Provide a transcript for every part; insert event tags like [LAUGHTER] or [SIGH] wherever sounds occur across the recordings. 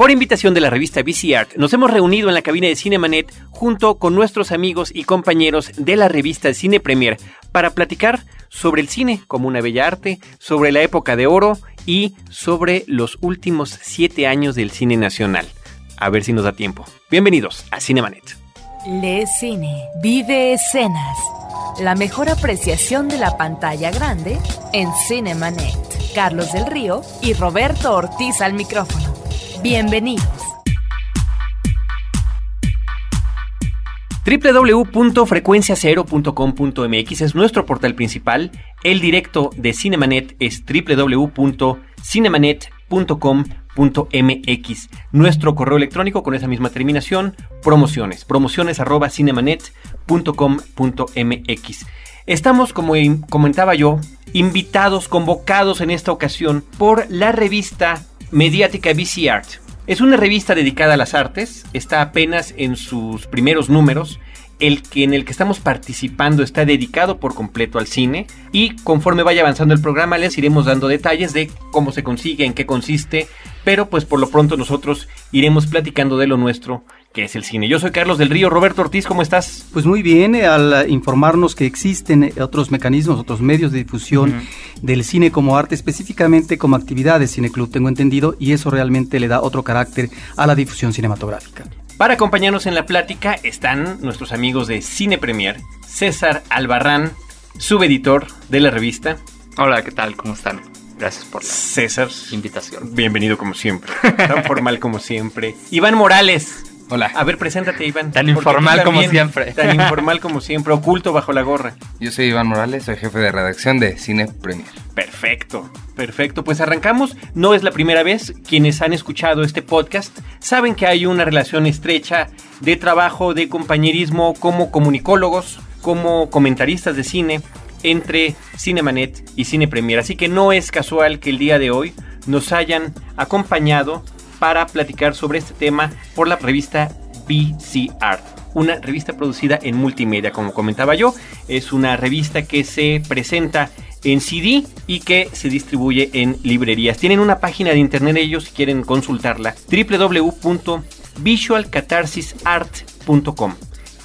Por invitación de la revista BC Art, nos hemos reunido en la cabina de Cinemanet junto con nuestros amigos y compañeros de la revista Cine Premier para platicar sobre el cine como una bella arte, sobre la época de oro y sobre los últimos siete años del cine nacional. A ver si nos da tiempo. Bienvenidos a Cinemanet. Le cine, vive escenas. La mejor apreciación de la pantalla grande en Cinemanet. Carlos del Río y Roberto Ortiz al micrófono. Bienvenidos. www.frecuenciacero.com.mx es nuestro portal principal. El directo de Cinemanet es www.cinemanet.com.mx. Nuestro correo electrónico con esa misma terminación, promociones, promociones arroba cinemanet.com.mx. Estamos, como comentaba yo, invitados, convocados en esta ocasión por la revista mediática BC Art. Es una revista dedicada a las artes, está apenas en sus primeros números. El que en el que estamos participando está dedicado por completo al cine y conforme vaya avanzando el programa les iremos dando detalles de cómo se consigue, en qué consiste, pero pues por lo pronto nosotros iremos platicando de lo nuestro que es el cine. Yo soy Carlos del Río. Roberto Ortiz, ¿cómo estás? Pues muy bien, eh, al informarnos que existen eh, otros mecanismos, otros medios de difusión del cine como arte, específicamente como actividad de Cineclub, tengo entendido, y eso realmente le da otro carácter a la difusión cinematográfica. Para acompañarnos en la plática están nuestros amigos de Cine Premier, César Albarrán, subeditor de la revista. Hola, ¿qué tal? ¿Cómo están? Gracias por la César, invitación. Bienvenido como siempre, tan formal como siempre. [LAUGHS] Iván Morales, Hola. A ver, preséntate, Iván. Tan informal como siempre. Tan [LAUGHS] informal como siempre, oculto bajo la gorra. Yo soy Iván Morales, soy jefe de redacción de Cine Premier. Perfecto, perfecto. Pues arrancamos. No es la primera vez. Quienes han escuchado este podcast saben que hay una relación estrecha de trabajo, de compañerismo como comunicólogos, como comentaristas de cine entre Cinemanet y Cine Premier. Así que no es casual que el día de hoy nos hayan acompañado para platicar sobre este tema por la revista BC Art, una revista producida en multimedia, como comentaba yo. Es una revista que se presenta en CD y que se distribuye en librerías. Tienen una página de internet ellos si quieren consultarla, www.visualcatarsisart.com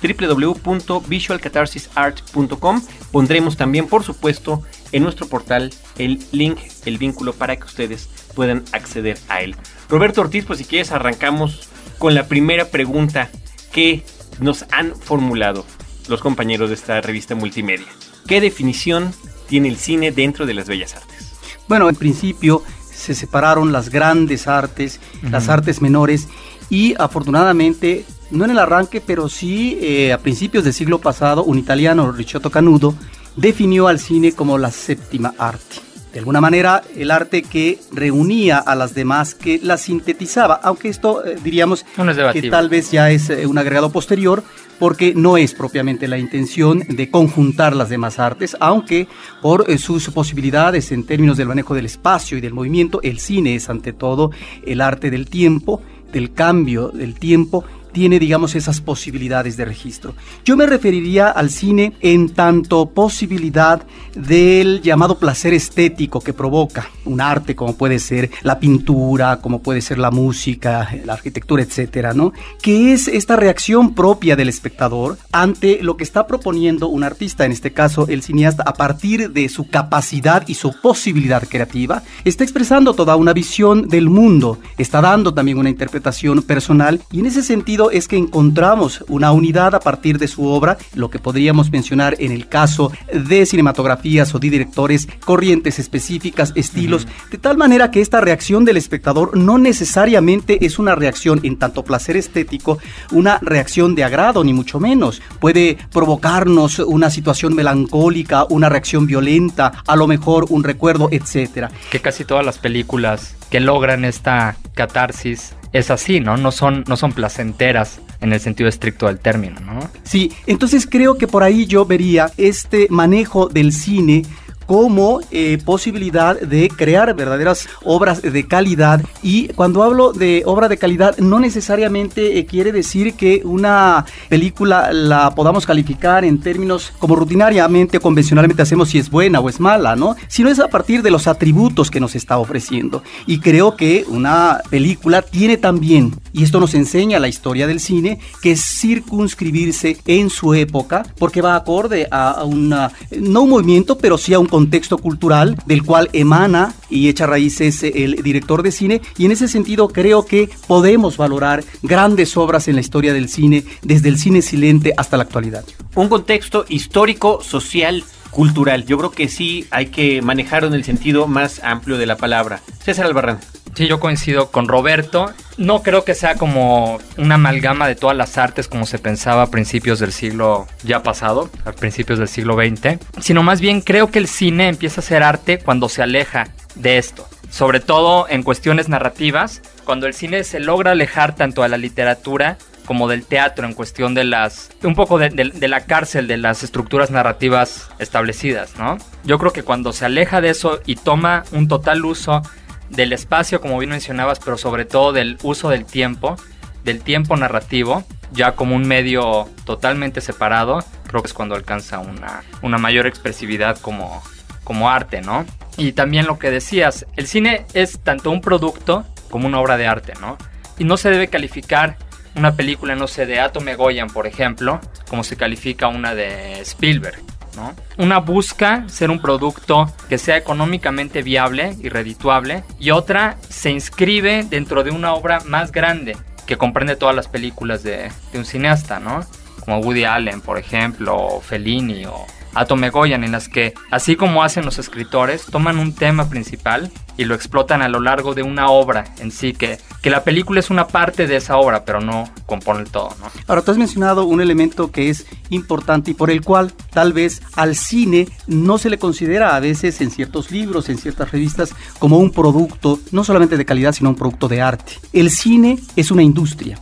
www.visualcatarsisart.com Pondremos también, por supuesto, en nuestro portal el link, el vínculo para que ustedes puedan acceder a él. Roberto Ortiz, pues si quieres arrancamos con la primera pregunta que nos han formulado los compañeros de esta revista multimedia. ¿Qué definición tiene el cine dentro de las bellas artes? Bueno, en principio se separaron las grandes artes, las artes menores y afortunadamente, no en el arranque, pero sí eh, a principios del siglo pasado, un italiano, Ricciotto Canudo, definió al cine como la séptima arte de alguna manera el arte que reunía a las demás, que las sintetizaba, aunque esto eh, diríamos que tal vez ya es eh, un agregado posterior, porque no es propiamente la intención de conjuntar las demás artes, aunque por eh, sus posibilidades en términos del manejo del espacio y del movimiento, el cine es ante todo el arte del tiempo, del cambio del tiempo tiene, digamos, esas posibilidades de registro. Yo me referiría al cine en tanto posibilidad del llamado placer estético que provoca un arte, como puede ser la pintura, como puede ser la música, la arquitectura, etcétera, ¿no? Que es esta reacción propia del espectador ante lo que está proponiendo un artista, en este caso el cineasta, a partir de su capacidad y su posibilidad creativa, está expresando toda una visión del mundo, está dando también una interpretación personal y en ese sentido es que encontramos una unidad a partir de su obra, lo que podríamos mencionar en el caso de cinematografías o de directores, corrientes específicas, estilos, de tal manera que esta reacción del espectador no necesariamente es una reacción en tanto placer estético, una reacción de agrado, ni mucho menos. Puede provocarnos una situación melancólica, una reacción violenta, a lo mejor un recuerdo, etcétera. Que casi todas las películas que logran esta catarsis es así, ¿no? No son, no son placenteras en el sentido estricto del término, ¿no? Sí, entonces creo que por ahí yo vería este manejo del cine como eh, posibilidad de crear verdaderas obras de calidad. Y cuando hablo de obra de calidad, no necesariamente eh, quiere decir que una película la podamos calificar en términos como rutinariamente, convencionalmente hacemos si es buena o es mala, ¿no? Sino es a partir de los atributos que nos está ofreciendo. Y creo que una película tiene también, y esto nos enseña la historia del cine, que circunscribirse en su época, porque va acorde a, una, no un movimiento, pero sí a un contexto cultural del cual emana y echa raíces el director de cine. Y en ese sentido creo que podemos valorar grandes obras en la historia del cine, desde el cine silente hasta la actualidad. Un contexto histórico, social, cultural. Yo creo que sí hay que manejarlo en el sentido más amplio de la palabra. César Albarrán. Sí, yo coincido con Roberto. No creo que sea como una amalgama de todas las artes como se pensaba a principios del siglo ya pasado, a principios del siglo XX, sino más bien creo que el cine empieza a ser arte cuando se aleja de esto. Sobre todo en cuestiones narrativas, cuando el cine se logra alejar tanto a la literatura como del teatro en cuestión de las un poco de, de, la cárcel de las estructuras narrativas establecidas, ¿no? Yo creo que cuando se aleja de eso y toma un total uso del espacio, como bien mencionabas, pero sobre todo del uso del tiempo, del tiempo narrativo, ya como un medio totalmente separado, creo que es cuando alcanza una, una mayor expresividad como, como arte, ¿no? Y también lo que decías, el cine es tanto un producto como una obra de arte, ¿no? Y no se debe calificar una película, no sé, de Atom Goyan, por ejemplo, como se califica una de Spielberg. Una busca ser un producto que sea económicamente viable y redituable y otra se inscribe dentro de una obra más grande que comprende todas las películas de, de un cineasta, ¿no? Como Woody Allen, por ejemplo, o Fellini o Atome Goyan, en las que, así como hacen los escritores, toman un tema principal y lo explotan a lo largo de una obra en sí, que, que la película es una parte de esa obra, pero no compone el todo. ¿no? Ahora, tú has mencionado un elemento que es importante y por el cual tal vez al cine no se le considera a veces en ciertos libros, en ciertas revistas, como un producto, no solamente de calidad, sino un producto de arte. El cine es una industria.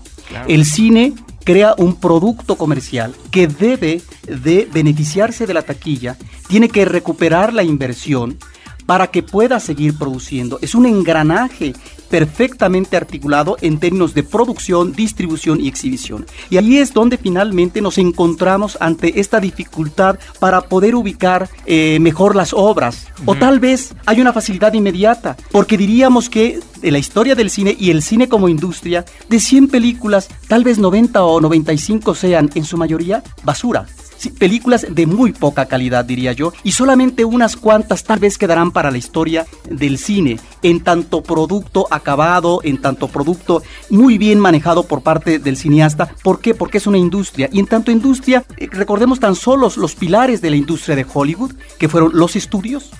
El cine crea un producto comercial que debe de beneficiarse de la taquilla, tiene que recuperar la inversión para que pueda seguir produciendo. Es un engranaje perfectamente articulado en términos de producción, distribución y exhibición. Y ahí es donde finalmente nos encontramos ante esta dificultad para poder ubicar eh, mejor las obras. O tal vez hay una facilidad inmediata, porque diríamos que de la historia del cine y el cine como industria, de 100 películas, tal vez 90 o 95 sean en su mayoría basura películas de muy poca calidad, diría yo, y solamente unas cuantas tal vez quedarán para la historia del cine, en tanto producto acabado, en tanto producto muy bien manejado por parte del cineasta. ¿Por qué? Porque es una industria. Y en tanto industria, eh, recordemos tan solo los pilares de la industria de Hollywood, que fueron los estudios,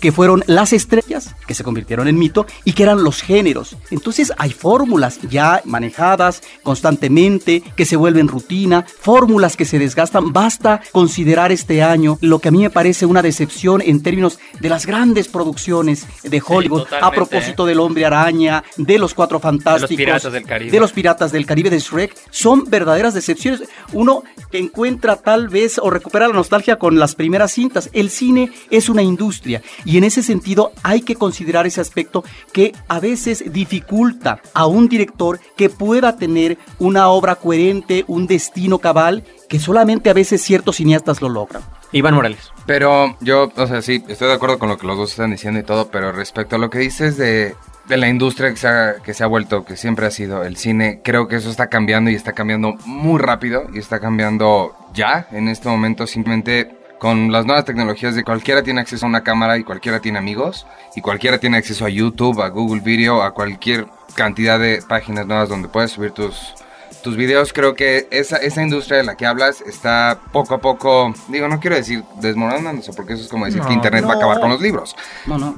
que fueron las estrellas, que se convirtieron en mito, y que eran los géneros. Entonces hay fórmulas ya manejadas constantemente, que se vuelven rutina, fórmulas que se desgastan. Basta considerar este año lo que a mí me parece una decepción en términos de las grandes producciones de Hollywood, a propósito del hombre araña, de los cuatro fantásticos, de los piratas del Caribe, de, los piratas del Caribe, de Shrek, son verdaderas decepciones. Uno encuentra tal vez o recupera la nostalgia con las primeras cintas. El cine es una industria y en ese sentido hay que considerar ese aspecto que a veces dificulta a un director que pueda tener una obra coherente, un destino cabal, que solamente a veces ciertos cineastas lo logran. Iván Morales. Pero yo, o sea, sí, estoy de acuerdo con lo que los dos están diciendo y todo, pero respecto a lo que dices de, de la industria que se, ha, que se ha vuelto, que siempre ha sido el cine, creo que eso está cambiando y está cambiando muy rápido y está cambiando ya en este momento. Simplemente con las nuevas tecnologías de cualquiera tiene acceso a una cámara y cualquiera tiene amigos y cualquiera tiene acceso a YouTube, a Google Video, a cualquier cantidad de páginas nuevas donde puedes subir tus, tus videos. Creo que esa, esa industria de la que hablas está poco a poco, digo, no quiero decir desmoronándose, porque eso es como decir que Internet va a acabar con los libros,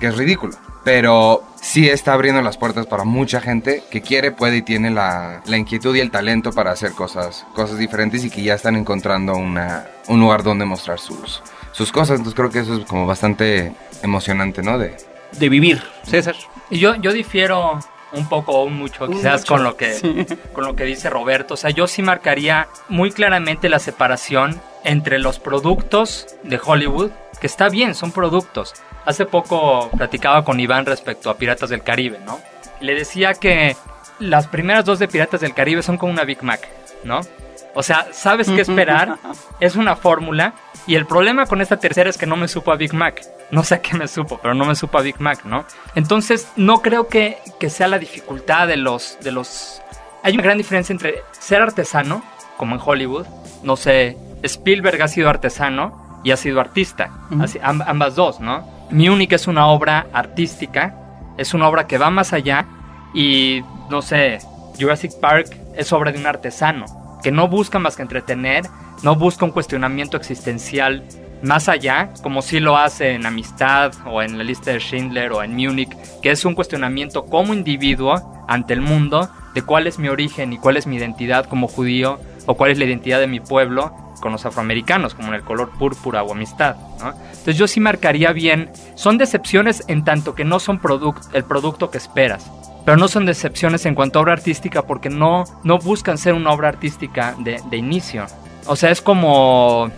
que es ridículo. Pero sí está abriendo las puertas para mucha gente que quiere, puede y tiene la, la, inquietud y el talento para hacer cosas, cosas diferentes y que ya están encontrando una, un lugar donde mostrar sus, sus cosas. Entonces creo que eso es como bastante emocionante, ¿no? De, de vivir. César. Y yo, yo difiero un poco o un mucho, Un quizás mucho, con lo que sí. con lo que dice Roberto. O sea, yo sí marcaría muy claramente la separación entre los productos de Hollywood, que está bien, son productos. Hace poco platicaba con Iván respecto a Piratas del Caribe, ¿no? Le decía que las primeras dos de Piratas del Caribe son como una Big Mac, ¿no? O sea, sabes qué esperar, es una fórmula, y el problema con esta tercera es que no me supo a Big Mac. No sé a qué me supo, pero no me supo a Big Mac, ¿no? Entonces, no creo que, que sea la dificultad de los, de los... Hay una gran diferencia entre ser artesano, como en Hollywood, no sé, Spielberg ha sido artesano y ha sido artista, así, ambas dos, ¿no? Munich es una obra artística, es una obra que va más allá y, no sé, Jurassic Park es obra de un artesano, que no busca más que entretener, no busca un cuestionamiento existencial más allá, como sí lo hace en Amistad o en la lista de Schindler o en Munich, que es un cuestionamiento como individuo ante el mundo de cuál es mi origen y cuál es mi identidad como judío o cuál es la identidad de mi pueblo con los afroamericanos, como en el color púrpura o amistad. ¿no? Entonces yo sí marcaría bien, son decepciones en tanto que no son produc- el producto que esperas, pero no son decepciones en cuanto a obra artística porque no, no buscan ser una obra artística de, de inicio. O sea, es como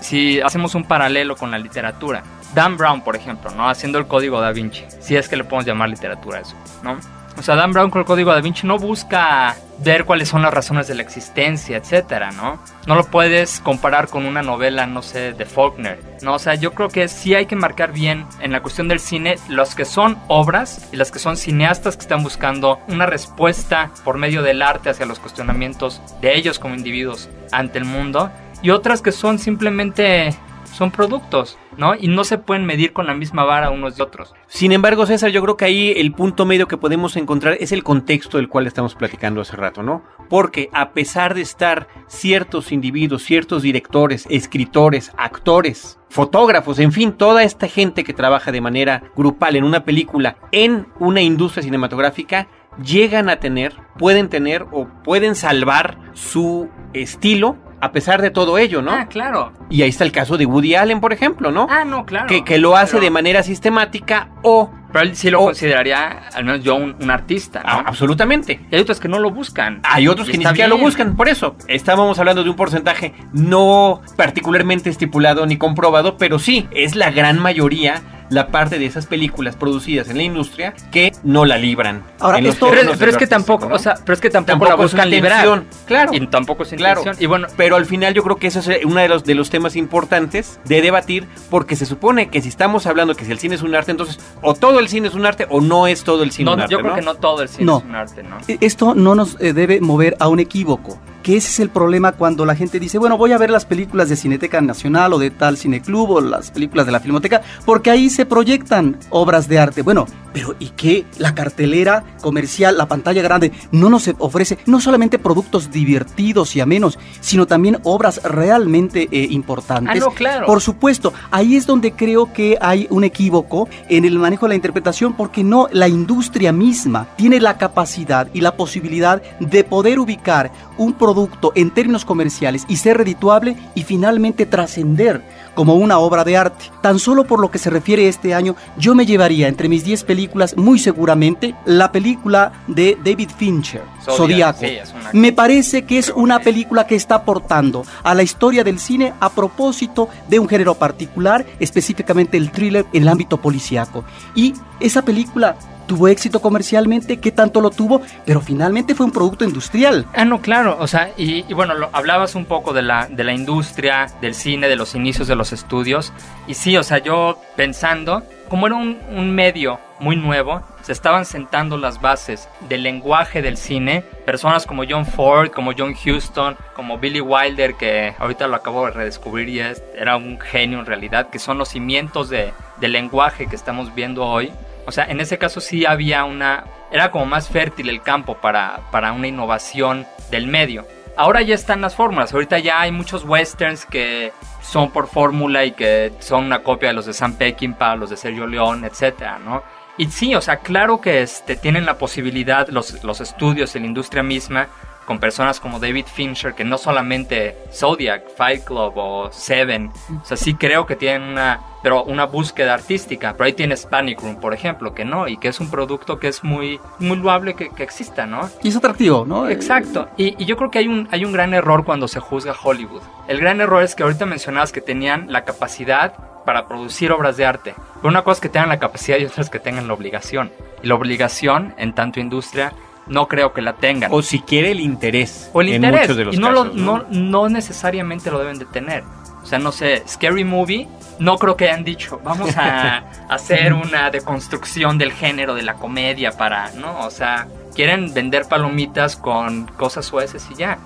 si hacemos un paralelo con la literatura. Dan Brown, por ejemplo, ¿no? Haciendo el código da Vinci. Si es que le podemos llamar literatura a eso, ¿no? O sea, Dan Brown con el código da Vinci no busca ver cuáles son las razones de la existencia, etcétera, ¿no? No lo puedes comparar con una novela, no sé, de Faulkner, ¿no? O sea, yo creo que sí hay que marcar bien en la cuestión del cine los que son obras y las que son cineastas que están buscando una respuesta por medio del arte hacia los cuestionamientos de ellos como individuos ante el mundo y otras que son simplemente son productos, ¿no? Y no se pueden medir con la misma vara unos y otros. Sin embargo, César, yo creo que ahí el punto medio que podemos encontrar es el contexto del cual estamos platicando hace rato, ¿no? Porque a pesar de estar ciertos individuos, ciertos directores, escritores, actores, fotógrafos, en fin, toda esta gente que trabaja de manera grupal en una película, en una industria cinematográfica, llegan a tener, pueden tener o pueden salvar su estilo a pesar de todo ello, ¿no? Ah, claro. Y ahí está el caso de Woody Allen, por ejemplo, ¿no? Ah, no, claro. que, que lo hace Pero- de manera sistemática o... Pero él sí lo o- consideraría, al menos yo, un, un artista, ¿no? Ah, absolutamente. Y hay otros que no lo buscan. Hay otros Y que ni siquiera lo buscan, por eso. Estábamos hablando de un porcentaje no particularmente estipulado ni comprobado, pero sí, es la gran mayoría la parte de esas películas producidas en la industria que no la libran. Ahora, en los esto- Pero, pero es que tampoco, ¿no? o sea, pero es que tampoco, Tampoco la buscan librar. claro. Y tampoco es Claro. Y bueno, Pero al final yo creo que eso es eh, uno de los, de los temas importantes de debatir, porque se supone que si estamos hablando que si el cine es un arte, entonces o todo el cine es un arte o no es todo el cine no, un arte. yo creo ¿no? que no todo el cine No. es un arte, ¿no? E- Esto no nos eh, debe mover a un equívoco, que ese es el problema cuando la gente dice, bueno, voy a ver las películas de Cineteca Nacional o de tal cineclub o las películas de la Filmoteca, porque ahí se proyectan obras de arte. Bueno, pero ¿y qué? La cartelera comercial, la pantalla grande, no nos ofrece no solamente productos divertidos y amenos, sino también obras realmente eh, importantes. Ah, no, claro. Por supuesto, ahí es donde creo que hay un equívoco en el manejo de la interpretación porque no la industria misma tiene la capacidad y la posibilidad de poder ubicar un producto en términos comerciales y ser redituable y finalmente trascender como una obra de arte. Tan solo por lo que se refiere a este año, yo me llevaría entre mis 10 películas muy seguramente la película de David Fincher, Zodiac, Zodíaco. sí, es una- Me parece que es una película que está aportando a la historia del cine a propósito de un género particular, específicamente el thriller en el ámbito policíaco. Y esa película tuvo éxito comercialmente, ¿qué tanto lo tuvo? Pero finalmente fue un producto industrial. Ah, no, claro, o sea, y, y bueno, lo- hablabas un poco de la, de la industria, del cine, de los inicios de los estudios, y sí, o sea, yo pensando, como era un, un medio muy nuevo, se estaban sentando las bases del lenguaje del cine, personas como John Ford, como John Huston, como Billy Wilder, que ahorita lo acabo de redescubrir y es- era un genio en realidad, que son los cimientos de, del lenguaje que estamos viendo hoy. O sea, en ese caso sí había una... Era como más fértil el campo para, para una innovación del medio. Ahora ya están las fórmulas. Ahorita ya hay muchos westerns que son por fórmula y que son una copia de los de Sam Peckinpah, los de Sergio León, etcétera, ¿no? Y sí, o sea, claro que este, tienen la posibilidad los, los estudios y la industria misma con personas como David Fincher, que no solamente Zodiac, Fight Club o Seven, o sea, sí creo que tienen una, pero una búsqueda artística, pero ahí tienes Panic Room, por ejemplo, que no, y que es un producto que es muy, muy loable que, que exista, ¿no? Y es atractivo, ¿no? Exacto, y, y, yo creo que hay un, hay un gran error cuando se juzga Hollywood. El gran error es que ahorita mencionabas que tenían la capacidad para producir obras de arte. Pero una cosa es que tengan la capacidad y otra es que tengan la obligación. Y la obligación, en tanto industria, no creo que la tengan. O si quiere el interés. O el en interés. muchos de los y no, casos, lo, no, no necesariamente lo deben de tener. O sea, no sé, Scary Movie, no creo que hayan dicho, vamos a [LAUGHS] hacer una deconstrucción del género de la comedia para, ¿no? O sea, quieren vender palomitas con cosas sueces y ya.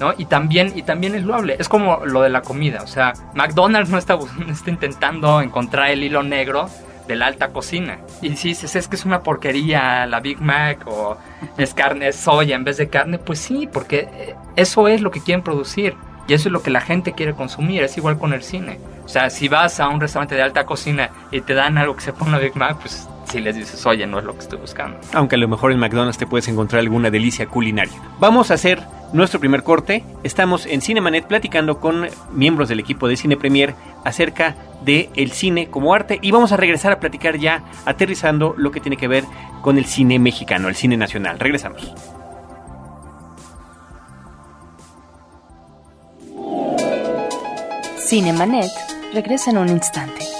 ¿no? Y también, y también es loable. Es como lo de la comida. O sea, McDonald's no está, [LAUGHS] no está intentando encontrar el hilo negro de la alta cocina. Y si dices, es que es una porquería la Big Mac o es carne, es soya en vez de carne, pues sí, porque eso es lo que quieren producir. Y eso es lo que la gente quiere consumir. Es igual con el cine. O sea, si vas a un restaurante de alta cocina y te dan algo que se pone Big Mac, pues si les dices, oye, no es lo que estoy buscando. Aunque a lo mejor en McDonald's te puedes encontrar alguna delicia culinaria. Vamos a hacer nuestro primer corte. Estamos en Cinemanet platicando con miembros del equipo de Cine Premier acerca de el cine como arte y vamos a regresar a platicar ya aterrizando lo que tiene que ver con el cine mexicano, el cine nacional. Regresamos. Cinemanet regresa en un instante.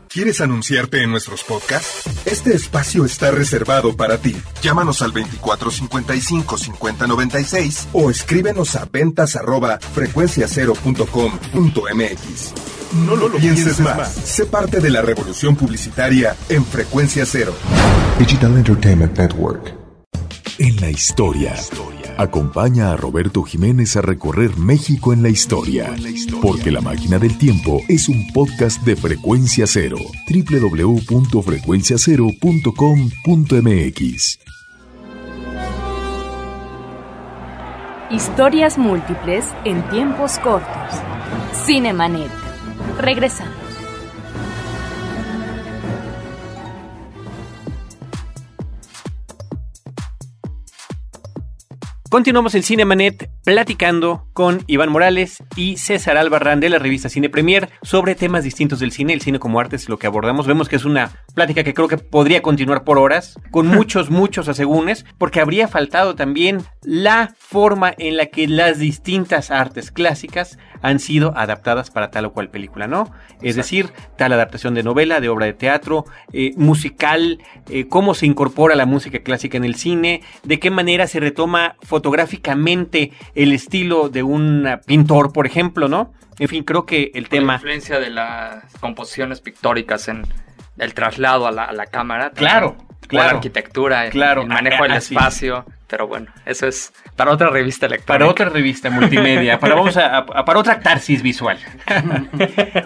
¿Quieres anunciarte en nuestros podcasts? Este espacio está reservado para ti. Llámanos al 2455 5096 o escríbenos a ventas arroba frecuenciacero.com.mx. No lo pienses más. Sé parte de la revolución publicitaria en Frecuencia Cero. Digital Entertainment Network. En la historia. Acompaña a Roberto Jiménez a recorrer México en la historia. Porque La Máquina del Tiempo es un podcast de Frecuencia Cero. www.frecuenciacero.com.mx. Historias múltiples en tiempos cortos. Cinemanet. Regresamos. Continuamos en Cinemanet platicando con Iván Morales y César Albarrán de la revista Cine Premier sobre temas distintos del cine. El cine como arte es lo que abordamos. Vemos que es una plática que creo que podría continuar por horas, con [LAUGHS] muchos, muchos asegúnes, porque habría faltado también la forma en la que las distintas artes clásicas han sido adaptadas para tal o cual película, ¿no? Es decir, tal adaptación de novela, de obra de teatro, eh, musical, eh, cómo se incorpora la música clásica en el cine, de qué manera se retoma fotográficamente el estilo de un pintor, por ejemplo, ¿no? En fin, creo que el tema... La influencia de las composiciones pictóricas en el traslado a la, a la cámara. Claro, claro. La arquitectura, claro, el manejo del espacio. Pero bueno, eso es para otra revista electrónica. Para otra revista multimedia, para, vamos a, a- para otra tarsis visual.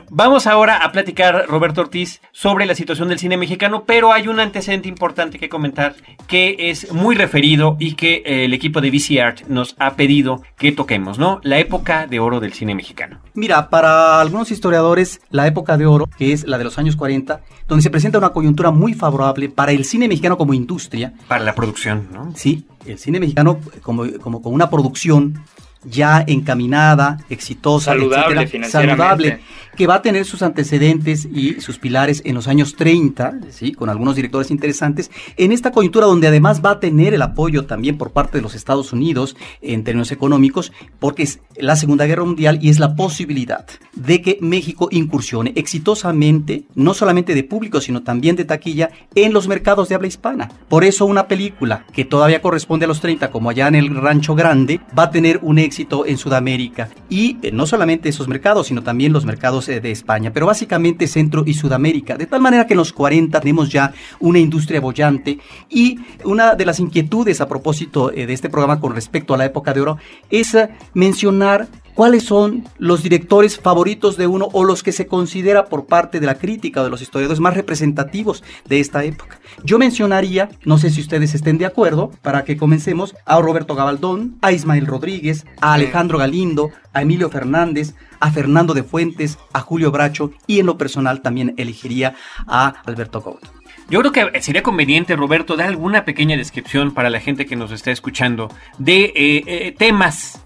vamos ahora a platicar, Roberto Ortiz, sobre la situación del cine mexicano, pero hay un antecedente importante que comentar que es muy referido y que eh, el equipo de VC Art nos ha pedido que toquemos, ¿no? La época de oro del cine mexicano. Mira, para algunos historiadores, la época de oro, que es la de los años 40, donde se presenta una coyuntura muy favorable para el cine mexicano como industria, Para la producción, ¿no? Sí, el cine mexicano como, como con una producción ya encaminada, exitosa, Saludable etcétera, saludable, que va a tener sus antecedentes y sus pilares en los años 30, ¿sí? con algunos directores interesantes, en esta coyuntura donde además va a tener el apoyo también por parte de los Estados Unidos en términos económicos, porque es la Segunda Guerra Mundial y es la posibilidad de que México incursione exitosamente, no solamente de público, sino también de taquilla, en los mercados de habla hispana. Por eso una película que todavía corresponde a los 30, como allá en el Rancho Grande, va a tener un éxito en Sudamérica. Y eh, no solamente esos mercados, sino también los mercados eh, de España, pero básicamente Centro y Sudamérica. De tal manera que en los 40 tenemos ya una industria bollante y una de las inquietudes a propósito eh, de este programa con respecto a la época de oro es mencionar cuáles son los directores favoritos de uno o los que se considera por parte de la crítica o de los historiadores más representativos de esta época. Yo mencionaría, no sé si ustedes estén de acuerdo, para que comencemos, a Roberto Gabaldón, a Ismael Rodríguez, a Alejandro Galindo, a Emilio Fernández, a Fernando de Fuentes, a Julio Bracho y en lo personal también elegiría a Alberto Couto. Yo creo que sería conveniente, Roberto, dar alguna pequeña descripción para la gente que nos está escuchando de eh, eh, temas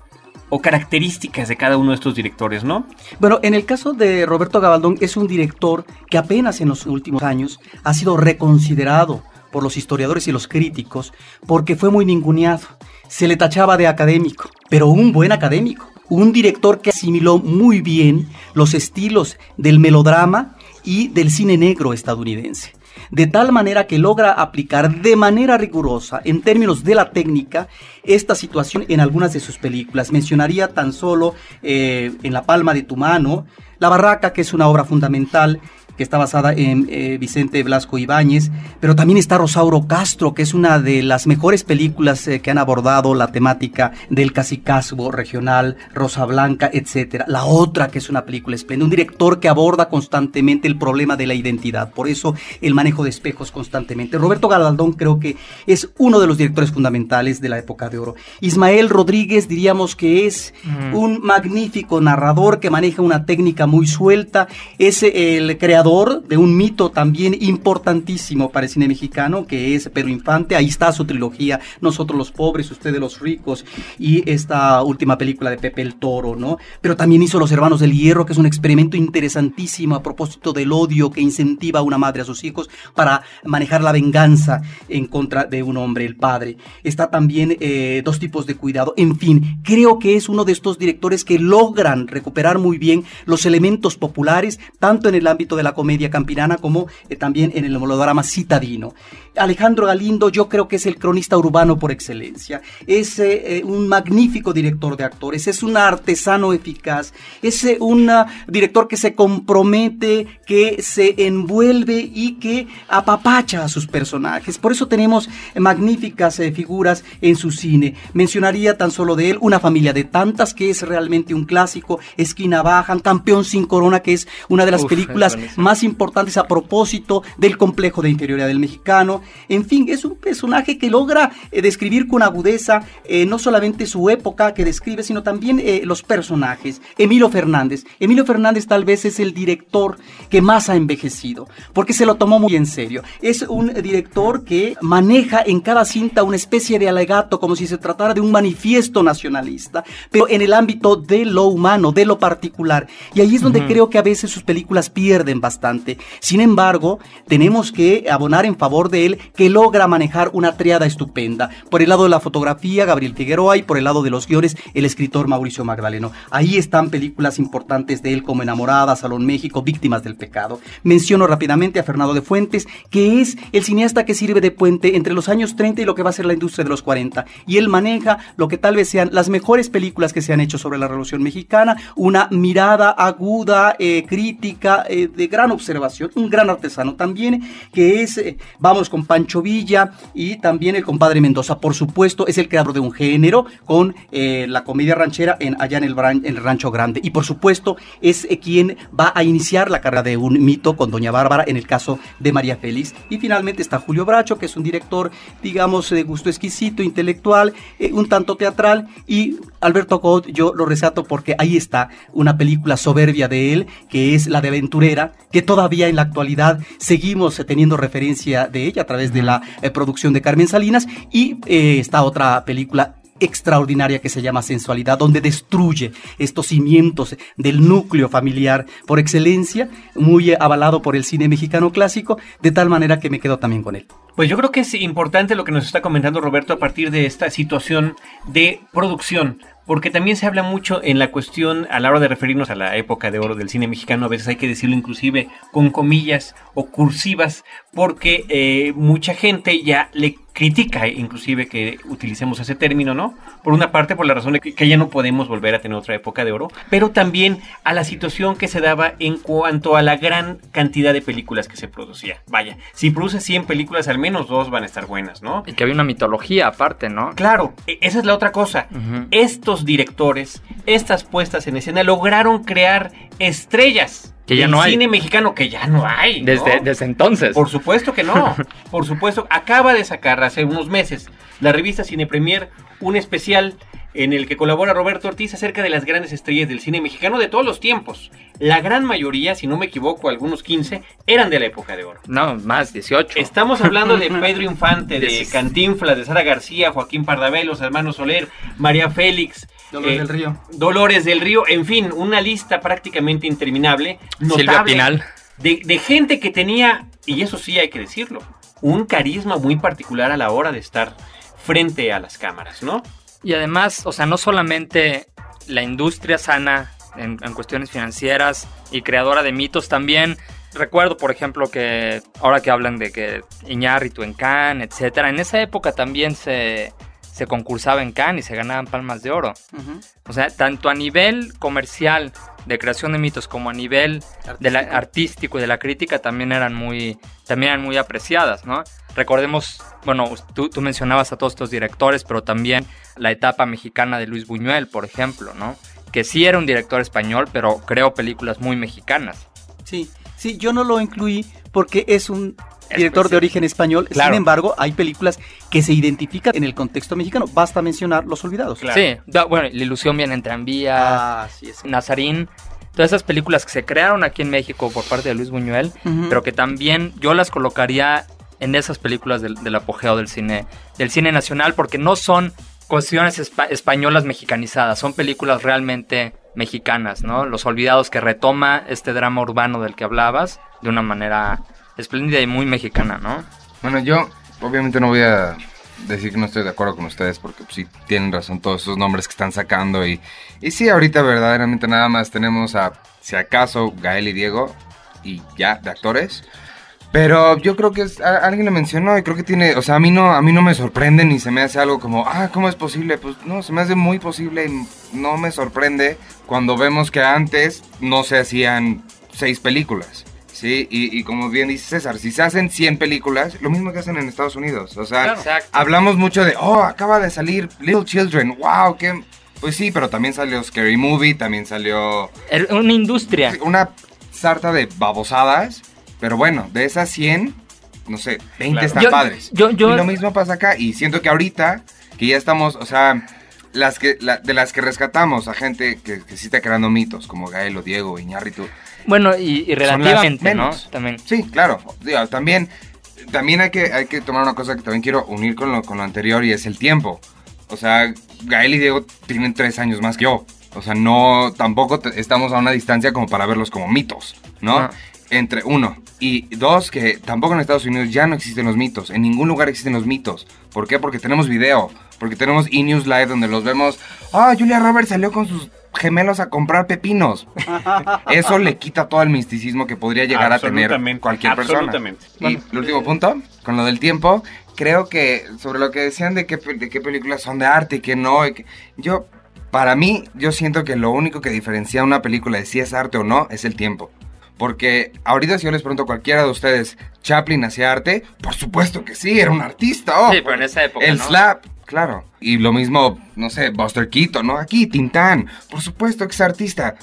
o características de cada uno de estos directores, ¿no? Bueno, en el caso de Roberto Gabaldón es un director que apenas en los últimos años ha sido reconsiderado por los historiadores y los críticos porque fue muy ninguneado. Se le tachaba de académico, pero un buen académico. Un director que asimiló muy bien los estilos del melodrama y del cine negro estadounidense de tal manera que logra aplicar de manera rigurosa, en términos de la técnica, esta situación en algunas de sus películas. Mencionaría tan solo eh, En la palma de tu mano, La Barraca, que es una obra fundamental, que está basada en eh, Vicente Blasco Ibáñez, pero también está Rosauro Castro, que es una de las mejores películas eh, que han abordado la temática del cacicazgo regional, Rosa Blanca, etcétera. La otra, que es una película espléndida, un director que aborda constantemente el problema de la identidad, por eso el manejo de espejos constantemente. Roberto Galaldón creo que es uno de los directores fundamentales de la época de oro. Ismael Rodríguez diríamos que es mm. un magnífico narrador que maneja una técnica muy suelta, es el creador de un mito también importantísimo para el cine mexicano, que es Pedro Infante. Ahí está su trilogía, Nosotros los pobres, ustedes los ricos, y esta última película de Pepe el Toro, ¿no? Pero también hizo Los Hermanos del Hierro, que es un experimento interesantísimo a propósito del odio que incentiva a una madre a sus hijos para manejar la venganza en contra de un hombre, el padre. Está también eh, Dos tipos de cuidado. En fin, creo que es uno de estos directores que logran recuperar muy bien los elementos populares, tanto en el ámbito de la comedia campirana como eh, también en el melodrama citadino. Alejandro Galindo yo creo que es el cronista urbano por excelencia, es eh, eh, un magnífico director de actores, es un artesano eficaz, es un director que se compromete, que se envuelve y que apapacha a sus personajes. Por eso tenemos magníficas figuras en su cine. Mencionaría tan solo de él Una familia de tantas, que es realmente un clásico, Esquina Baja, Campeón sin Corona, que es una de las películas más más importantes a propósito del complejo de interioridad del mexicano. En fin, es un personaje que logra eh, describir con agudeza eh, no solamente su época que describe, sino también eh, los personajes. Emilio Fernández. Emilio Fernández tal vez es el director que más ha envejecido, porque se lo tomó muy en serio. Es un director que maneja en cada cinta una especie de alegato, como si se tratara de un manifiesto nacionalista, pero en el ámbito de lo humano, de lo particular. Y ahí es donde creo que a veces sus películas pierden bastante sin embargo, tenemos que abonar en favor de él que logra manejar una triada estupenda. Por el lado de la fotografía, Gabriel Figueroa y por el lado de los guiones, el escritor Mauricio Magdaleno. Ahí están películas importantes de él como Enamorada, Salón México, Víctimas del Pecado. Menciono rápidamente a Fernando de Fuentes, que es el cineasta que sirve de puente entre los años 30 y lo que va a ser la industria de los 40. Y él maneja lo que tal vez sean las mejores películas que se han hecho sobre la Revolución Mexicana, una mirada aguda, eh, crítica, eh, de gran observación, un gran artesano también, que es, eh, vamos con Pancho Villa y también el compadre Mendoza, por supuesto, es el creador de un género con eh, la comedia ranchera en, allá en el, Rancho Grande. Y por supuesto, es eh, quien va a iniciar la carrera de un mito con Doña Bárbara en el caso de María Félix. Y finalmente está Julio Bracho, que es un director, digamos, de gusto exquisito, intelectual, un tanto teatral. Y Alberto Cod, yo lo resato porque ahí está una película soberbia de él, que es la de Aventurera, que todavía en la actualidad seguimos teniendo referencia de ella a través de la eh, producción de Carmen Salinas y eh, esta otra película extraordinaria que se llama Sensualidad, donde destruye estos cimientos del núcleo familiar por excelencia, muy avalado por el cine mexicano clásico, de tal manera que me quedo también con él. Pues yo creo que es importante lo que nos está comentando Roberto a partir de esta situación de producción, porque también se habla mucho en la cuestión a la hora de referirnos a la época de oro del cine mexicano, a veces hay que decirlo inclusive con comillas o cursivas, porque eh, mucha gente ya le critica inclusive que utilicemos ese término, ¿no? Por una parte, por la razón de que, ya no podemos volver a tener otra época de oro, pero también a la situación que se daba en cuanto a la gran cantidad de películas que se producía. Vaya, si produce 100 películas, al menos dos van a estar buenas, ¿no? Y que había una mitología aparte, ¿no? Claro, e, esa es la otra cosa. Uh -huh. Estos directores, estas puestas en escena, lograron crear estrellas que ya no hay. cine mexicano que ya no hay. Desde, ¿no? desde entonces. Por supuesto que no. [LAUGHS] Por supuesto. Acaba de sacar hace unos meses la revista Cine Premier un especial en el que colabora Roberto Ortiz acerca de las grandes estrellas del cine mexicano de todos los tiempos. La gran mayoría, si no me equivoco, algunos 15, eran de la época de oro. No, más, 18. Estamos hablando de [LAUGHS] Pedro Infante, de Cantinflas, de Sara García, Joaquín Pardabel, los hermanos Soler, María Félix, Dolores eh, del Río. Dolores del Río, en fin, una lista prácticamente interminable. Notable, Silvia Pinal. De, de, gente que tenía, y eso sí hay que decirlo, un carisma muy particular a la hora de estar frente a las cámaras, ¿no? Y además, o sea, no solamente la industria sana en, en cuestiones financieras y creadora de mitos también. Recuerdo, por ejemplo, que ahora que hablan de que Iñárritu en Cannes, etcétera, en esa época también se, se concursaba en Cannes y se ganaban palmas de oro. Uh -huh. O sea, tanto a nivel comercial de creación de mitos como a nivel artístico, de la, artístico y de la crítica también eran muy, también eran muy apreciadas, ¿no? Recordemos, bueno, tú, tú, mencionabas a todos estos directores, pero también la etapa mexicana de Luis Buñuel, por ejemplo, ¿no? Que sí era un director español, pero creó películas muy mexicanas. Sí, sí, yo no lo incluí porque es un director de origen español. Claro. Sin embargo, hay películas que se identifican en el contexto mexicano. Basta mencionar Los Olvidados. Claro. Sí, da, bueno, La Ilusión viene en tranvía, ah, sí, Nazarín. Todas esas películas que se crearon aquí en México por parte de Luis Buñuel, uh -huh. pero que también yo las colocaría en esas películas del, del, apogeo del cine, del cine nacional, porque no son cuestiones espa españolas mexicanizadas, son películas realmente mexicanas, ¿no? Los Olvidados que retoma este drama urbano del que hablabas de una manera espléndida y muy mexicana, ¿no? Bueno, yo obviamente no voy a decir que no estoy de acuerdo con ustedes porque pues, sí tienen razón todos esos nombres que están sacando y, y sí, ahorita verdaderamente nada más tenemos a, si acaso, Gael y Diego y ya, de actores. Pero yo creo que es, alguien lo mencionó y creo que tiene, o sea, a mí no a mí no me sorprende ni se me hace algo como, ah, ¿cómo es posible? Pues no, se me hace muy posible y no me sorprende cuando vemos que antes no se hacían seis películas. Sí, y, y, como bien dice César, si se hacen 100 películas, lo mismo que hacen en Estados Unidos. O sea, claro. hablamos mucho de, oh, acaba de salir Little Children, wow, qué... Pues sí, pero también salió Scary Movie, también salió... Una industria. Una sarta de babosadas, pero bueno, de esas 100, no sé, 20 claro. están yo, padres. Yo, yo... Y lo mismo pasa acá, y siento que ahorita, que ya estamos, o sea, las que, la, de las que rescatamos a gente que, que sí está creando mitos, como Gael o Diego Iñárritu, bueno, y, y relativamente, ¿no? También. Sí, claro. Digo, también, también hay que, hay que tomar una cosa que también quiero unir con lo, con lo anterior y es el tiempo. O sea, Gael y Diego tienen tres años más que yo. O sea, no, tampoco estamos a una distancia como para verlos como mitos, ¿no? Ah. Entre uno. Y dos, que tampoco en Estados Unidos ya no existen los mitos. En ningún lugar existen los mitos. ¿Por qué? Porque tenemos video. Porque tenemos E-News Live donde los vemos. Ah, Julia Roberts salió con sus gemelos a comprar pepinos. [LAUGHS] Eso le quita todo el misticismo que podría llegar a tener cualquier persona. Y el último punto, con lo del tiempo, creo que sobre lo que decían de qué, de qué películas son de arte y qué no, y que, yo, para mí, yo siento que lo único que diferencia una película de si es arte o no es el tiempo. Porque ahorita si yo les pregunto a cualquiera de ustedes, ¿Chaplin hacía arte? Por supuesto que sí, era un artista. Oh, sí, pero en esa época, El ¿no? slap, Claro. Y lo mismo, no sé, Buster Keaton, ¿no? Aquí, Tintán. Por supuesto que es artista.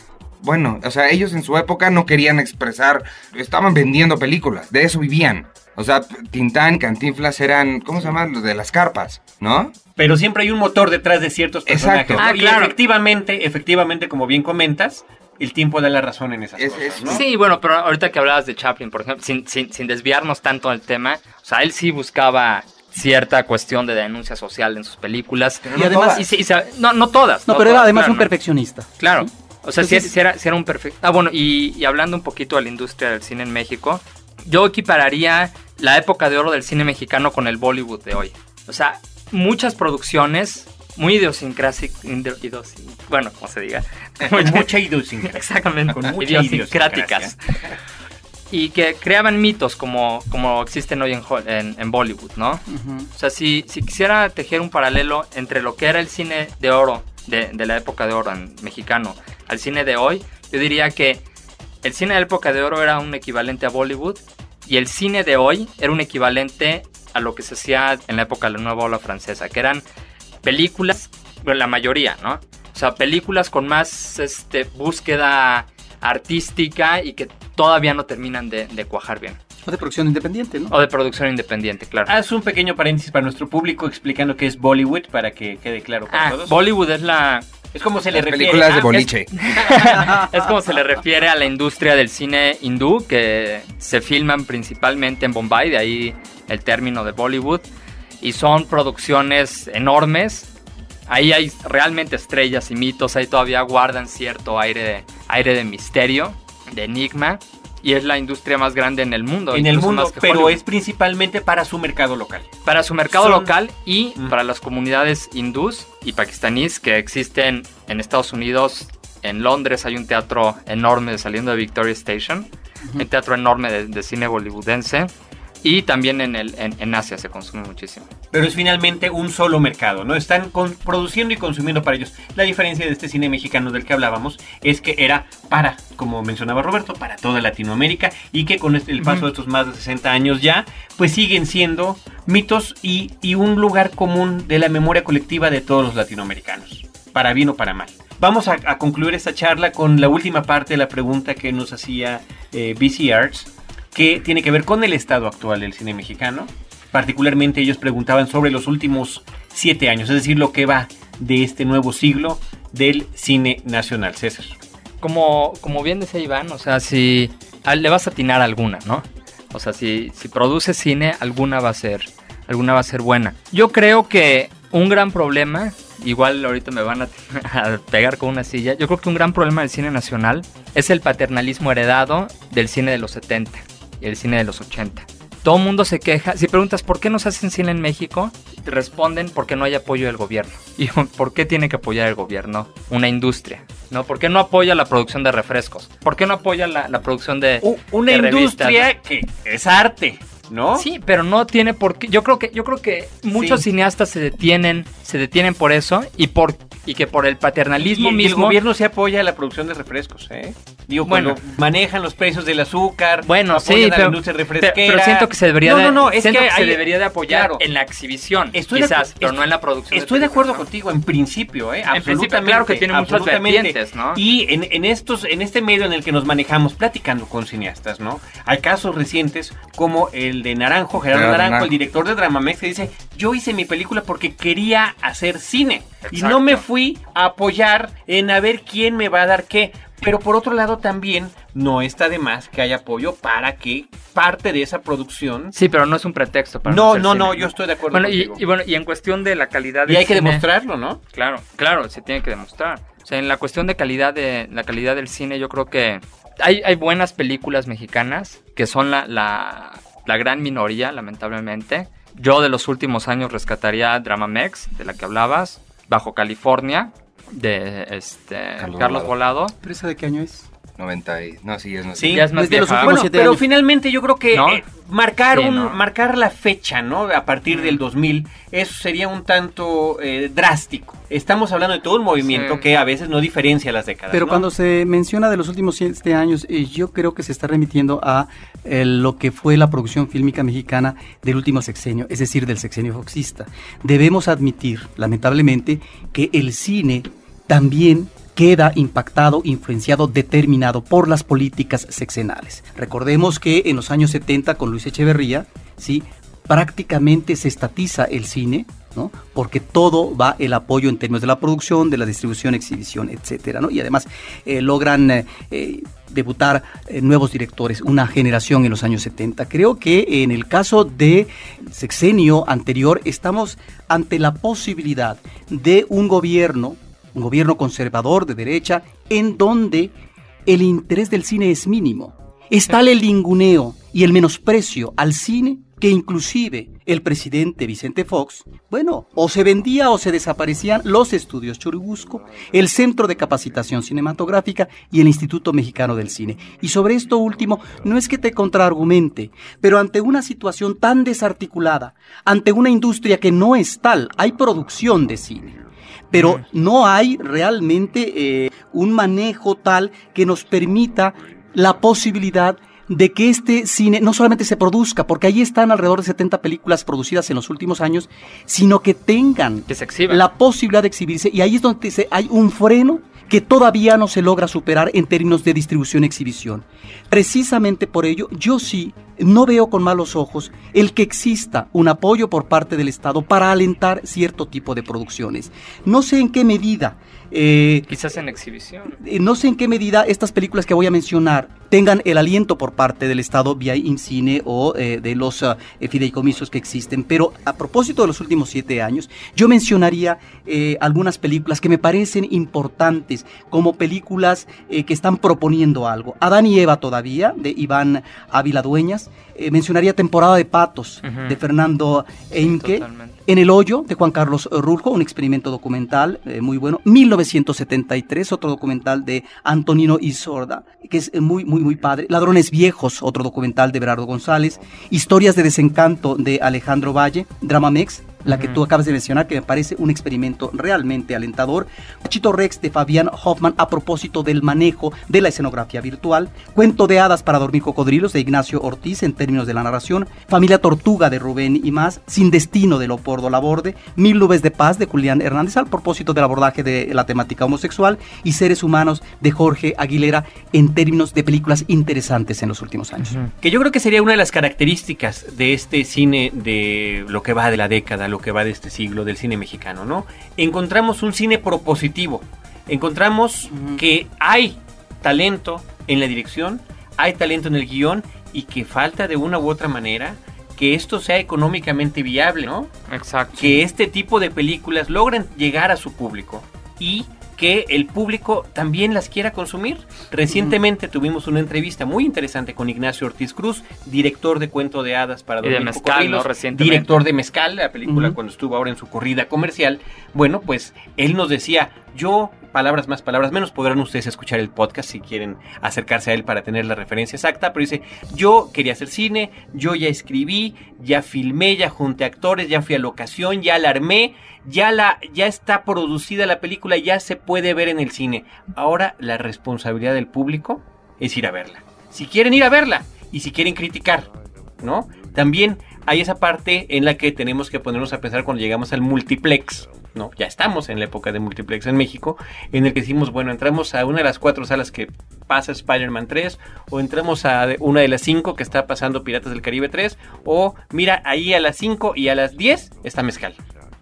Bueno, o sea, ellos en su época no querían expresar, estaban vendiendo películas, de eso vivían. O sea, Tintán, Cantinflas eran, ¿cómo se llama? Los de las carpas, ¿no? Pero siempre hay un motor detrás de ciertos personajes. Exacto. ¿no? Ah, y claro. efectivamente, efectivamente, como bien comentas, el tiempo da la razón en esas Es- cosas, es- ¿no? Sí, bueno, pero ahorita que hablabas de Chaplin, por ejemplo, sin, sin, sin desviarnos tanto del tema, o sea, él sí buscaba cierta cuestión de denuncia social en sus películas. Pero Y no además- todas. Y sí, y se- no, no todas. No, pero era además claro, un perfeccionista. Claro. O sea, Entonces- sí era, sí era un perfecto... Ah, bueno, y, hablando un poquito de la industria del cine en México, yo equipararía la época de oro del cine mexicano con el Bollywood de hoy. O sea, muchas producciones muy idiosincráticas, bueno, como se diga. [LAUGHS] Con mucha idiosincrasia. [LAUGHS] Exactamente, [LAUGHS] Con mucha idiosincráticas. Y que creaban mitos como, como existen hoy en, Hol- en, en Bollywood, ¿no? O sea, si, si quisiera tejer un paralelo entre lo que era el cine de oro, de, de la época de oro en mexicano, al cine de hoy, yo diría que el cine de la época de oro era un equivalente a Bollywood y el cine de hoy era un equivalente a lo que se hacía en la época de la nueva ola francesa, que eran películas, bueno, la mayoría, ¿no? O sea, películas con más este, búsqueda artística y que todavía no terminan de, de cuajar bien. O de producción independiente, ¿no? O de producción independiente, claro. Haz un pequeño paréntesis para nuestro público explicando qué es Bollywood para que quede claro para Ah, todos. Bollywood es la, es como se le Las refiere películas de a- boliche. [LAUGHS] es como se le refiere a la industria del cine hindú que se filman principalmente en Bombay, de ahí el término de Bollywood, y son producciones enormes. Ahí hay realmente estrellas y mitos, ahí todavía guardan cierto aire de, aire de misterio, de enigma, y es la industria más grande en el mundo. en el mundo, más que pero Hollywood. es principalmente para su mercado local. para su mercado son- local y Mm. para las comunidades hindús y pakistaníes que existen en Estados Unidos. En Londres hay un teatro enorme saliendo de Victoria Station, un teatro enorme de, de cine bollywoodense. Y también en, el, en, en Asia se consume muchísimo. Pero es finalmente un solo mercado, ¿no? Están con- produciendo y consumiendo para ellos. La diferencia de este cine mexicano del que hablábamos es que era para, como mencionaba Roberto, para toda Latinoamérica y que con este- el paso de estos más de 60 años ya, pues siguen siendo mitos y, y un lugar común de la memoria colectiva de todos los latinoamericanos, para bien o para mal. Vamos a, a concluir esta charla con la última parte de la pregunta que nos hacía eh, BC Arts, que tiene que ver con el estado actual del cine mexicano. Particularmente ellos preguntaban sobre los últimos siete años, es decir, lo que va de este nuevo siglo del cine nacional. César. Como, como bien decía Iván, o sea, si le vas a atinar alguna, ¿no? O sea, si, si produces cine, alguna va a ser, alguna va a ser buena. Yo creo que un gran problema, igual ahorita me van a, [LAUGHS] a pegar con una silla, yo creo que un gran problema del cine nacional es el paternalismo heredado del cine de los 70 y el cine de los 80. Todo el mundo se queja. Si preguntas por qué no se hacen cine en México, te responden porque no hay apoyo del gobierno. [LAUGHS] ¿Y por qué tiene que apoyar el gobierno? Una industria. ¿No? ¿Por qué no apoya la producción de refrescos? ¿Por qué no apoya la, la producción de, una de revistas, industria que es arte, ¿no? Sí, pero no tiene por qué. Yo creo que, yo creo que muchos Sí. cineastas se detienen, se detienen por eso y por y que por el Y, paternalismo y el mismo. gobierno se apoya a la producción de refrescos, ¿eh? Digo, Bueno. cuando manejan los precios del azúcar, Bueno, apoyan sí, a la pero, industria pero- refresquera. pero siento que se debería no, de, no, no, es siento que, que se hay- debería de apoyar claro. en la exhibición, Estoy de quizás, acu- pero no en la producción. Estoy de acuerdo contigo en principio, ¿eh? En principio, claro que tiene muchas absolutamente. vertientes, ¿no? Y en, en estos, en este medio en el que nos manejamos platicando con cineastas, ¿no? Hay casos recientes como el de Naranjo, Gerardo Naranjo, Naranjo. el director de Dramamex, que dice, yo hice mi película porque quería hacer cine. Y no me fui a apoyar en a ver quién me va a dar qué. Pero por otro lado también no está de más que haya apoyo para que parte de esa producción... Sí, pero no es un pretexto para No, no, cine, no, yo estoy de acuerdo Bueno, y, y bueno, y en cuestión de la calidad Y hay que cine- demostrarlo, ¿no? Claro, claro, se tiene que demostrar. O sea, en la cuestión de calidad de la calidad del cine, yo creo que hay, hay buenas películas mexicanas que son la, la, la gran minoría, lamentablemente. Yo de los últimos años rescataría Dramamex, de la que hablabas, Bajo California, de este Carlos Carlos, Volado. Volado. ¿Pero esa de qué año es? 90 y... No, sí, es no Sí, Ya es más desde los vieja. últimos Bueno, siete pero años. finalmente yo creo que ¿No? eh, marcar Sí, un ¿no? marcar la fecha, ¿no? A partir del 2000, eso sería un tanto eh, drástico. Estamos hablando de todo un movimiento Sí. que a veces no diferencia las décadas. Pero ¿no? cuando se menciona de los últimos siete años, eh, yo creo que se está remitiendo a eh, lo que fue la producción fílmica mexicana del último sexenio, es decir, del sexenio foxista. Debemos admitir, lamentablemente, que el cine también queda impactado, influenciado, determinado por las políticas sexenales. Recordemos que en los años 70 con Luis Echeverría, ¿sí? prácticamente se estatiza el cine, ¿no? Porque todo va el apoyo en términos de la producción, de la distribución, exhibición, etcétera, ¿no? Y además eh, logran eh, debutar eh, nuevos directores, una generación en los años 70. Creo que en el caso de sexenio anterior estamos ante la posibilidad de un gobierno, un gobierno conservador de derecha, en donde el interés del cine es mínimo. Es tal el linguneo y el menosprecio al cine que inclusive el presidente Vicente Fox, bueno, o se vendía o se desaparecían los estudios Churubusco, el Centro de Capacitación Cinematográfica y el Instituto Mexicano del Cine. Y sobre esto último, no es que te contraargumente, pero ante una situación tan desarticulada, ante una industria que no es tal, hay producción de cine pero no hay realmente eh, un manejo tal que nos permita la posibilidad de que este cine no solamente se produzca, porque ahí están alrededor de 70 películas producidas en los últimos años, sino que tengan Que se la posibilidad de exhibirse. Y ahí es donde se- hay un freno que todavía no se logra superar en términos de distribución y exhibición. Precisamente por ello, yo sí no veo con malos ojos el que exista un apoyo por parte del Estado para alentar cierto tipo de producciones. No sé en qué medida eh, Quizás en exhibición. eh, no sé en qué medida estas películas que voy a mencionar tengan el aliento por parte del Estado vía IMCINE o eh, de los ah, fideicomisos que existen. Pero a propósito de los últimos siete años, yo mencionaría eh, algunas películas que me parecen importantes como películas que están proponiendo algo. Adán y Eva todavía, de Iván Ávila Dueñas. Eh, mencionaría Temporada de Patos, de Fernando Eimke. En el hoyo de Juan Carlos Rulfo, un experimento documental eh, muy bueno. 1973, otro documental de Antonino Isorda, que es eh, muy, muy, muy padre. Ladrones Viejos, otro documental de Berardo González. Historias de desencanto de Alejandro Valle, Dramamex, la que tú acabas de mencionar, que me parece un experimento realmente alentador. Chito Rex de Fabián Hoffman a propósito del manejo de la escenografía virtual. Cuento de hadas para dormir cocodrilos de Ignacio Ortiz en términos de la narración. Familia Tortuga de Rubén y más. Sin destino de Leopoldo Laborde. Mil nubes de paz de Julián Hernández al propósito del abordaje de la temática homosexual. Y Seres humanos de Jorge Aguilera en términos de películas interesantes en los últimos años. Que yo creo que sería una de las características de este cine de lo que va de la década, lo que va de este siglo, del cine mexicano, ¿no? Encontramos un cine propositivo. Encontramos que hay talento en la dirección, hay talento en el guion y que falta de una u otra manera que esto sea económicamente viable, ¿no? Exacto. que este tipo de películas logren llegar a su público y que el público también las quiera consumir. Recientemente tuvimos una entrevista muy interesante con Ignacio Ortiz Cruz, director de Cuento de Hadas para Y de Mezcal, director de Mezcal, la película cuando estuvo ahora en su corrida comercial. Bueno, pues él nos decía, yo, palabras más, palabras menos, podrán ustedes escuchar el podcast si quieren acercarse a él para tener la referencia exacta, pero dice, yo quería hacer cine, yo ya escribí, ya filmé, ya junté actores, ya fui a locación, ya la armé, ya la ya está producida la película, ya se puede ver en el cine. Ahora la responsabilidad del público es ir a verla. Si quieren ir a verla y si quieren criticar, ¿no? También hay esa parte en la que tenemos que ponernos a pensar cuando llegamos al multiplex, ¿no? Ya estamos en la época de multiplex en México, en el que decimos, bueno, entramos a una de las cuatro salas que pasa Spider-Man 3, o entramos a una de las cinco que está pasando Piratas del Caribe 3, o mira, ahí a las 5 y a las 10 está Mezcal,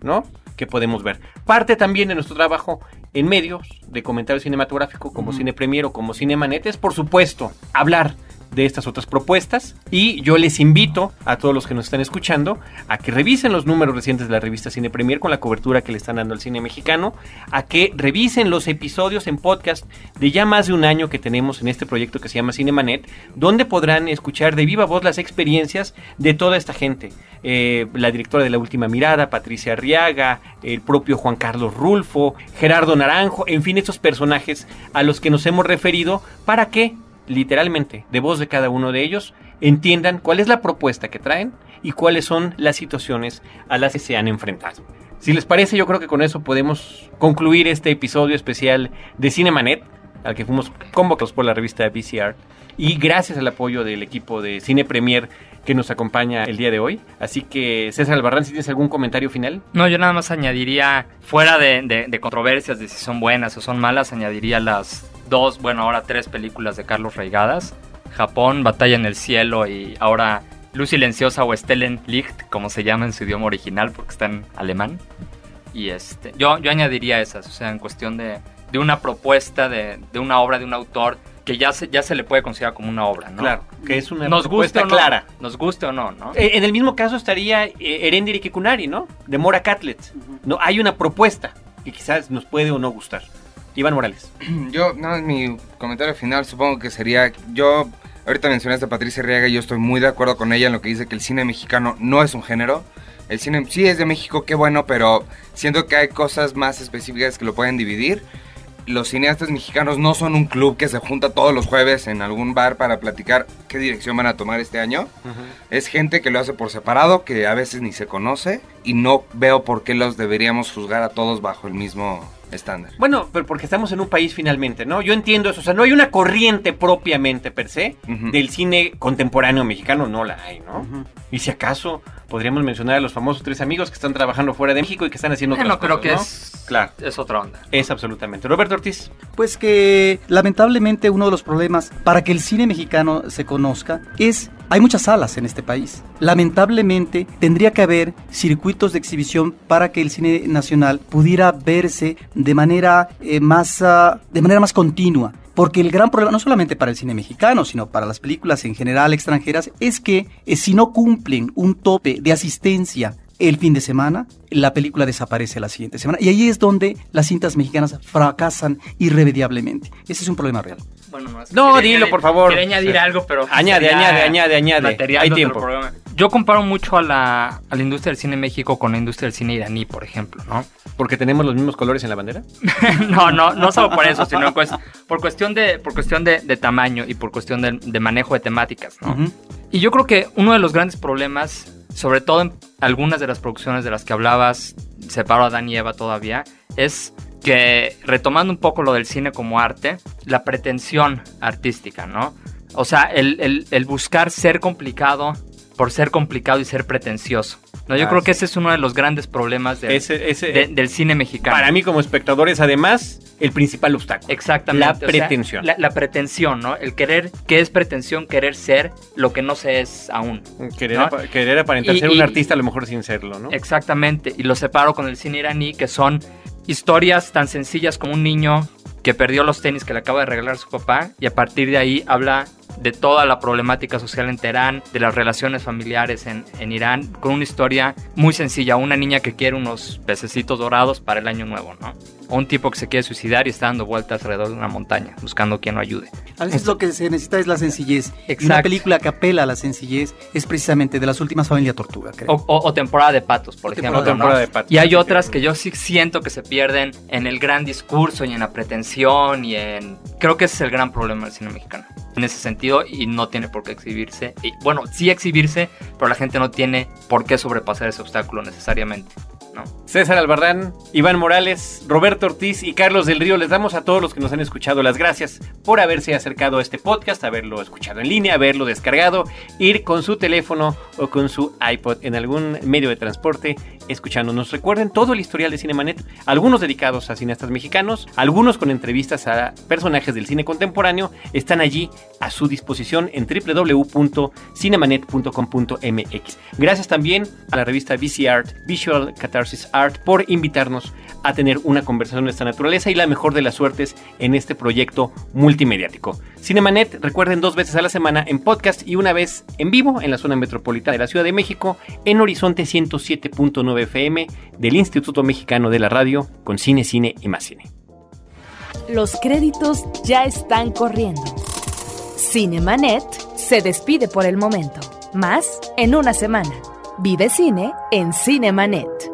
¿no? Que podemos ver. Parte también de nuestro trabajo en medios de comentario cinematográfico como Cine Premier o como Cinemanet es, por supuesto, hablar de estas otras propuestas y yo les invito a todos los que nos están escuchando a que revisen los números recientes de la revista Cine Premier con la cobertura que le están dando al cine mexicano, a que revisen los episodios en podcast de ya más de un año que tenemos en este proyecto que se llama Cinemanet, donde podrán escuchar de viva voz las experiencias de toda esta gente. Eh, la directora de La Última Mirada, Patricia Arriaga, el propio Juan Carlos Rulfo, Gerardo Naranjo, en fin, estos personajes a los que nos hemos referido para que literalmente, de voz de cada uno de ellos, entiendan cuál es la propuesta que traen y cuáles son las situaciones a las que se han enfrentado. Si les parece, yo creo que con eso podemos concluir este episodio especial de Cinemanet, al que fuimos convocados por la revista VCR, y gracias al apoyo del equipo de Cine Premier que nos acompaña el día de hoy. Así que, César Albarrán, si tienes algún comentario final. No, yo nada más añadiría, fuera de, de- de controversias de si son buenas o son malas, añadiría las dos, bueno, ahora tres películas de Carlos Reigadas. Japón, Batalla en el Cielo y ahora Luz Silenciosa o Stellen Licht, como se llama en su idioma original porque está en alemán. Y este, yo, yo añadiría esas, o sea, en cuestión de, de una propuesta, de, de una obra, de un autor que ya se, ya se le puede considerar como una obra, ¿no? Claro, que es una Nos guste propuesta o no, clara. Nos guste o no, ¿no? Eh, En el mismo caso estaría eh, Erendiri Kikunari, ¿no? De Mora Catlett. No, hay una propuesta que quizás nos puede o no gustar. Iván Morales. [CLEARS THROAT] Yo, no, mi comentario final supongo que sería, yo Ahorita mencionaste a Patricia Riega y yo estoy muy de acuerdo con ella en lo que dice que el cine mexicano no es un género. El cine sí es de México, qué bueno, pero siento que hay cosas más específicas que lo pueden dividir. Los cineastas mexicanos no son un club que se junta todos los jueves en algún bar para platicar qué dirección van a tomar este año. Es gente que lo hace por separado, que a veces ni se conoce y no veo por qué los deberíamos juzgar a todos bajo el mismo estándar. Bueno, pero porque estamos en un país finalmente, ¿no? Yo entiendo eso, o sea, no hay una corriente propiamente per se del cine contemporáneo mexicano, no la hay, ¿no? Y si acaso podríamos mencionar a los famosos tres amigos que están trabajando fuera de México y que están haciendo otras creo cosas, que ¿no? es, Claro, es otra onda. es absolutamente. Roberto Ortiz. Pues que lamentablemente uno de los problemas para que el cine mexicano se conozca es hay muchas salas en este país. Lamentablemente tendría que haber circuitos de exhibición para que el cine nacional pudiera verse de manera eh, más ah, de manera más continua. Porque el gran problema, no solamente para el cine mexicano, sino para las películas en general extranjeras, es que eh, si no cumplen un tope de asistencia el fin de semana, la película desaparece la siguiente semana. Y ahí es donde las cintas mexicanas fracasan irremediablemente. Ese es un problema real. Bueno, no, No, quería dilo, añadir- por favor. Quería añadir Sí. algo, pero... Añade, añade, añade, añade. material Hay tiempo. Yo comparo mucho a la, a la industria del cine en México con la industria del cine iraní, por ejemplo, ¿no? Porque tenemos los mismos colores en la bandera. [LAUGHS] no, no, no solo por eso, sino pues, por cuestión de, por cuestión de, de tamaño y por cuestión de, de manejo de temáticas, ¿no? Ujú. Y yo creo que uno de los grandes problemas, sobre todo en algunas de las producciones de las que hablabas, separo a Dan y Eva todavía, es que retomando un poco lo del cine como arte, la pretensión artística, ¿no? O sea, el, el- el buscar ser complicado por ser complicado y ser pretencioso. ¿no? Yo Ah, creo sí. que ese es uno de los grandes problemas del- Ese- ese- de- del cine mexicano. Para mí como espectador es además el principal obstáculo. Exactamente. La o sea, pretensión. la, la pretensión, ¿no? El querer, ¿qué es pretensión? Querer ser lo que no se es aún. Querer, ¿no? querer aparentar Y- ser un artista a lo mejor sin serlo, ¿no? Exactamente. Y lo separo con el cine iraní, que son historias tan sencillas como un niño que perdió los tenis que le acaba de regalar su papá y a partir de ahí habla de toda la problemática social en Teherán, de las relaciones familiares en, en Irán, con una historia muy sencilla, una niña que quiere unos pececitos dorados para el año nuevo, ¿no? O un tipo que se quiere suicidar y está dando vueltas alrededor de una montaña, buscando quien lo ayude. A veces lo que se necesita es la sencillez. Y una Exacto. película que apela a la sencillez es precisamente de las últimas Familia Tortuga, creo. O, o- o temporada de patos, por O ejemplo. temporada- ¿no? temporada de patos, y hay otras que yo sí siento que se pierden en el gran discurso y en la pretensión y en... Creo que ese es el gran problema del cine mexicano. En ese sentido y no tiene por qué exhibirse. Y, bueno, sí exhibirse, pero la gente no tiene por qué sobrepasar ese obstáculo necesariamente. ¿No? César Albarrán, Iván Morales, Roberto Ortiz y Carlos del Río, les damos a todos los que nos han escuchado las gracias por haberse acercado a este podcast, haberlo escuchado en línea, haberlo descargado, ir con su teléfono o con su iPod en algún medio de transporte escuchándonos. Recuerden todo el historial de Cinemanet, algunos dedicados a cineastas mexicanos, algunos con entrevistas a personajes del cine contemporáneo, están allí a su disposición en www.cinemanet.com.mx. Gracias también a la revista VC Art, Visual Art, por invitarnos a tener una conversación de esta naturaleza y la mejor de las suertes en este proyecto multimediático. Cinemanet, recuerden dos veces a la semana en podcast y una vez en vivo en la zona metropolitana de la Ciudad de México, en Horizonte 107.9 FM del Instituto Mexicano de la Radio, con cine, cine y más cine. Los créditos ya están corriendo. Cinemanet se despide por el momento. Más en una semana. Vive cine en Cinemanet.